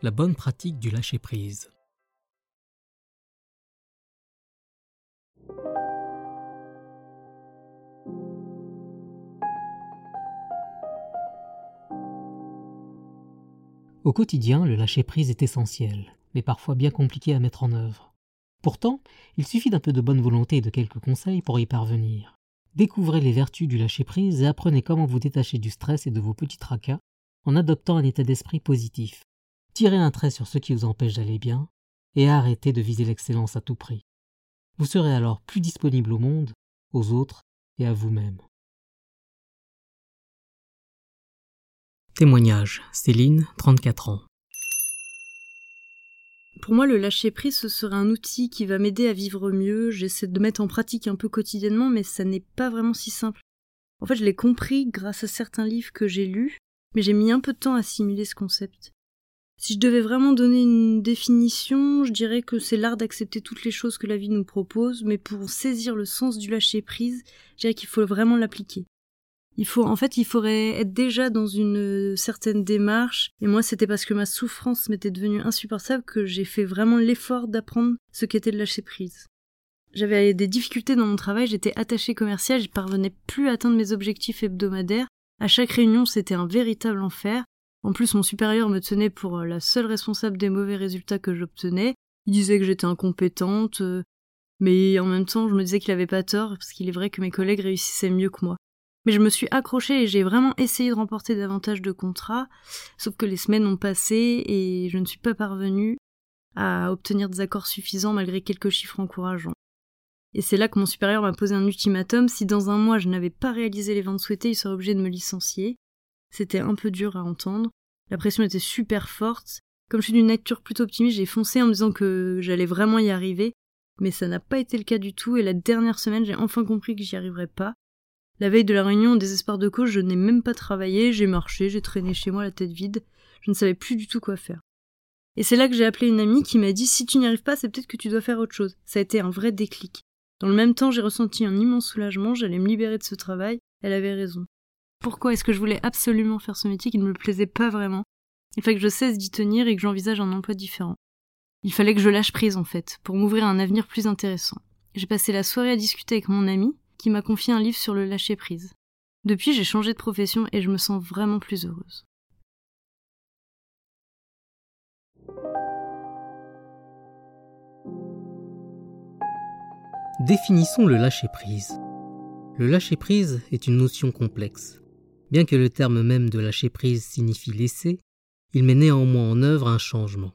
la bonne pratique du lâcher-prise. Au quotidien, le lâcher-prise est essentiel, mais parfois bien compliqué à mettre en œuvre. Pourtant, il suffit d'un peu de bonne volonté et de quelques conseils pour y parvenir. Découvrez les vertus du lâcher-prise et apprenez comment vous détacher du stress et de vos petits tracas en adoptant un état d'esprit positif. Tirez un trait sur ce qui vous empêche d'aller bien et arrêtez de viser l'excellence à tout prix. Vous serez alors plus disponible au monde, aux autres et à vous-même. Témoignage Céline, 34 ans. Pour moi, le lâcher prise, ce serait un outil qui va m'aider à vivre mieux. J'essaie de mettre en pratique un peu quotidiennement, mais ça n'est pas vraiment si simple. En fait, je l'ai compris grâce à certains livres que j'ai lus, mais j'ai mis un peu de temps à assimiler ce concept. Si je devais vraiment donner une définition, je dirais que c'est l'art d'accepter toutes les choses que la vie nous propose, mais pour saisir le sens du lâcher prise, je dirais qu'il faut vraiment l'appliquer. Il faut, en fait, il faudrait être déjà dans une certaine démarche. Et moi, c'était parce que ma souffrance m'était devenue insupportable que j'ai fait vraiment l'effort d'apprendre ce qu'était le lâcher prise. J'avais des difficultés dans mon travail, j'étais attachée commerciale, je parvenais plus à atteindre mes objectifs hebdomadaires. À chaque réunion, c'était un véritable enfer. En plus, mon supérieur me tenait pour la seule responsable des mauvais résultats que j'obtenais. Il disait que j'étais incompétente, euh, mais en même temps, je me disais qu'il avait pas tort, parce qu'il est vrai que mes collègues réussissaient mieux que moi. Mais je me suis accrochée et j'ai vraiment essayé de remporter davantage de contrats, sauf que les semaines ont passé et je ne suis pas parvenue à obtenir des accords suffisants malgré quelques chiffres encourageants. Et c'est là que mon supérieur m'a posé un ultimatum, si dans un mois je n'avais pas réalisé les ventes souhaitées, il serait obligé de me licencier. C'était un peu dur à entendre. La pression était super forte. Comme je suis d'une nature plutôt optimiste, j'ai foncé en me disant que j'allais vraiment y arriver, mais ça n'a pas été le cas du tout, et la dernière semaine, j'ai enfin compris que j'y arriverais pas. La veille de la réunion, en désespoir de cause, je n'ai même pas travaillé, j'ai marché, j'ai traîné chez moi la tête vide, je ne savais plus du tout quoi faire. Et c'est là que j'ai appelé une amie qui m'a dit si tu n'y arrives pas, c'est peut-être que tu dois faire autre chose. Ça a été un vrai déclic. Dans le même temps, j'ai ressenti un immense soulagement, j'allais me libérer de ce travail, elle avait raison. Pourquoi est-ce que je voulais absolument faire ce métier qui ne me plaisait pas vraiment Il fallait que je cesse d'y tenir et que j'envisage un emploi différent. Il fallait que je lâche prise en fait, pour m'ouvrir un avenir plus intéressant. J'ai passé la soirée à discuter avec mon ami, qui m'a confié un livre sur le lâcher prise. Depuis, j'ai changé de profession et je me sens vraiment plus heureuse. Définissons le lâcher prise. Le lâcher prise est une notion complexe. Bien que le terme même de lâcher prise signifie laisser, il met néanmoins en œuvre un changement.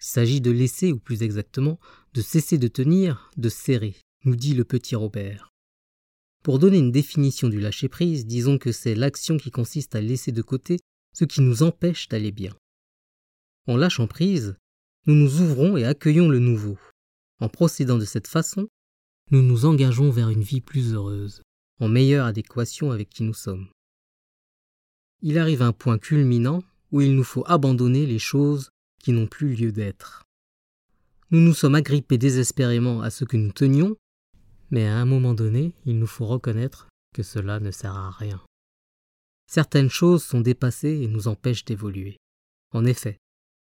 Il s'agit de laisser, ou plus exactement, de cesser de tenir, de serrer, nous dit le petit Robert. Pour donner une définition du lâcher prise, disons que c'est l'action qui consiste à laisser de côté ce qui nous empêche d'aller bien. En lâchant prise, nous nous ouvrons et accueillons le nouveau. En procédant de cette façon, nous nous engageons vers une vie plus heureuse, en meilleure adéquation avec qui nous sommes il arrive un point culminant où il nous faut abandonner les choses qui n'ont plus lieu d'être. Nous nous sommes agrippés désespérément à ce que nous tenions, mais à un moment donné, il nous faut reconnaître que cela ne sert à rien. Certaines choses sont dépassées et nous empêchent d'évoluer. En effet,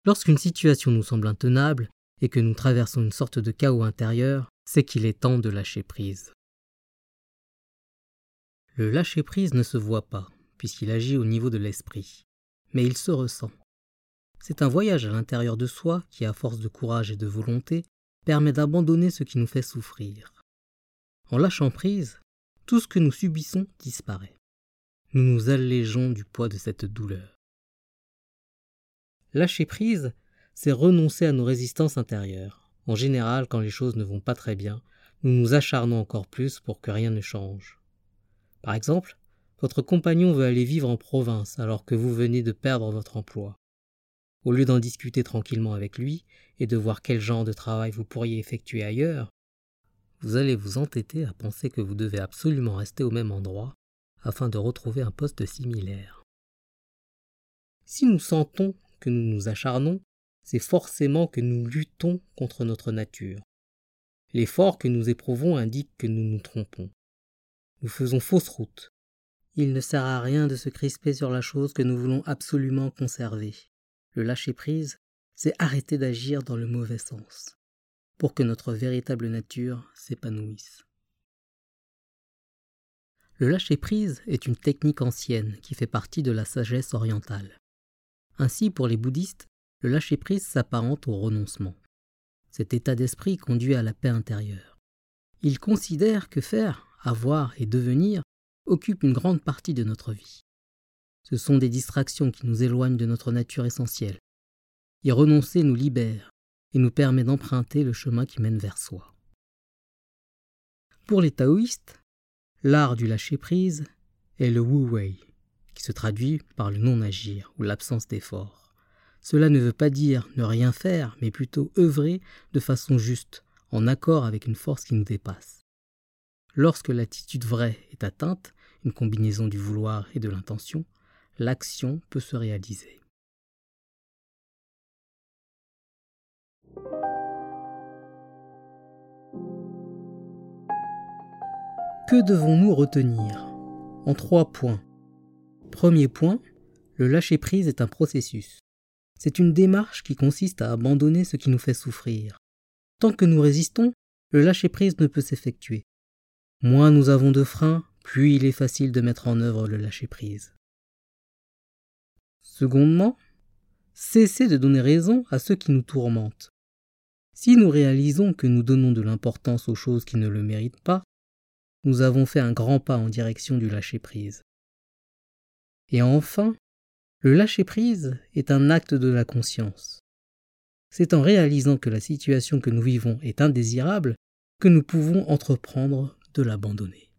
lorsqu'une situation nous semble intenable et que nous traversons une sorte de chaos intérieur, c'est qu'il est temps de lâcher prise. Le lâcher prise ne se voit pas, puisqu'il agit au niveau de l'esprit, mais il se ressent. C'est un voyage à l'intérieur de soi qui, à force de courage et de volonté, permet d'abandonner ce qui nous fait souffrir. En lâchant prise, tout ce que nous subissons disparaît. Nous nous allégeons du poids de cette douleur. Lâcher prise, c'est renoncer à nos résistances intérieures. En général, quand les choses ne vont pas très bien, nous nous acharnons encore plus pour que rien ne change. Par exemple, votre compagnon veut aller vivre en province alors que vous venez de perdre votre emploi. Au lieu d'en discuter tranquillement avec lui et de voir quel genre de travail vous pourriez effectuer ailleurs, vous allez vous entêter à penser que vous devez absolument rester au même endroit afin de retrouver un poste similaire. Si nous sentons que nous nous acharnons, c'est forcément que nous luttons contre notre nature. L'effort que nous éprouvons indique que nous nous trompons. Nous faisons fausse route, il ne sert à rien de se crisper sur la chose que nous voulons absolument conserver. Le lâcher-prise c'est arrêter d'agir dans le mauvais sens, pour que notre véritable nature s'épanouisse. Le lâcher-prise est une technique ancienne qui fait partie de la sagesse orientale. Ainsi, pour les bouddhistes, le lâcher-prise s'apparente au renoncement. Cet état d'esprit conduit à la paix intérieure. Ils considèrent que faire, avoir et devenir occupent une grande partie de notre vie. Ce sont des distractions qui nous éloignent de notre nature essentielle. Y renoncer nous libère et nous permet d'emprunter le chemin qui mène vers soi. Pour les taoïstes, l'art du lâcher-prise est le wu-wei, qui se traduit par le non-agir ou l'absence d'effort. Cela ne veut pas dire ne rien faire, mais plutôt œuvrer de façon juste, en accord avec une force qui nous dépasse. Lorsque l'attitude vraie est atteinte, une combinaison du vouloir et de l'intention, l'action peut se réaliser. Que devons-nous retenir? En trois points. Premier point, le lâcher-prise est un processus. C'est une démarche qui consiste à abandonner ce qui nous fait souffrir. Tant que nous résistons, le lâcher-prise ne peut s'effectuer. Moins nous avons de freins, plus il est facile de mettre en œuvre le lâcher-prise. Secondement, cessez de donner raison à ceux qui nous tourmentent. Si nous réalisons que nous donnons de l'importance aux choses qui ne le méritent pas, nous avons fait un grand pas en direction du lâcher-prise. Et enfin, le lâcher-prise est un acte de la conscience. C'est en réalisant que la situation que nous vivons est indésirable que nous pouvons entreprendre de l'abandonner.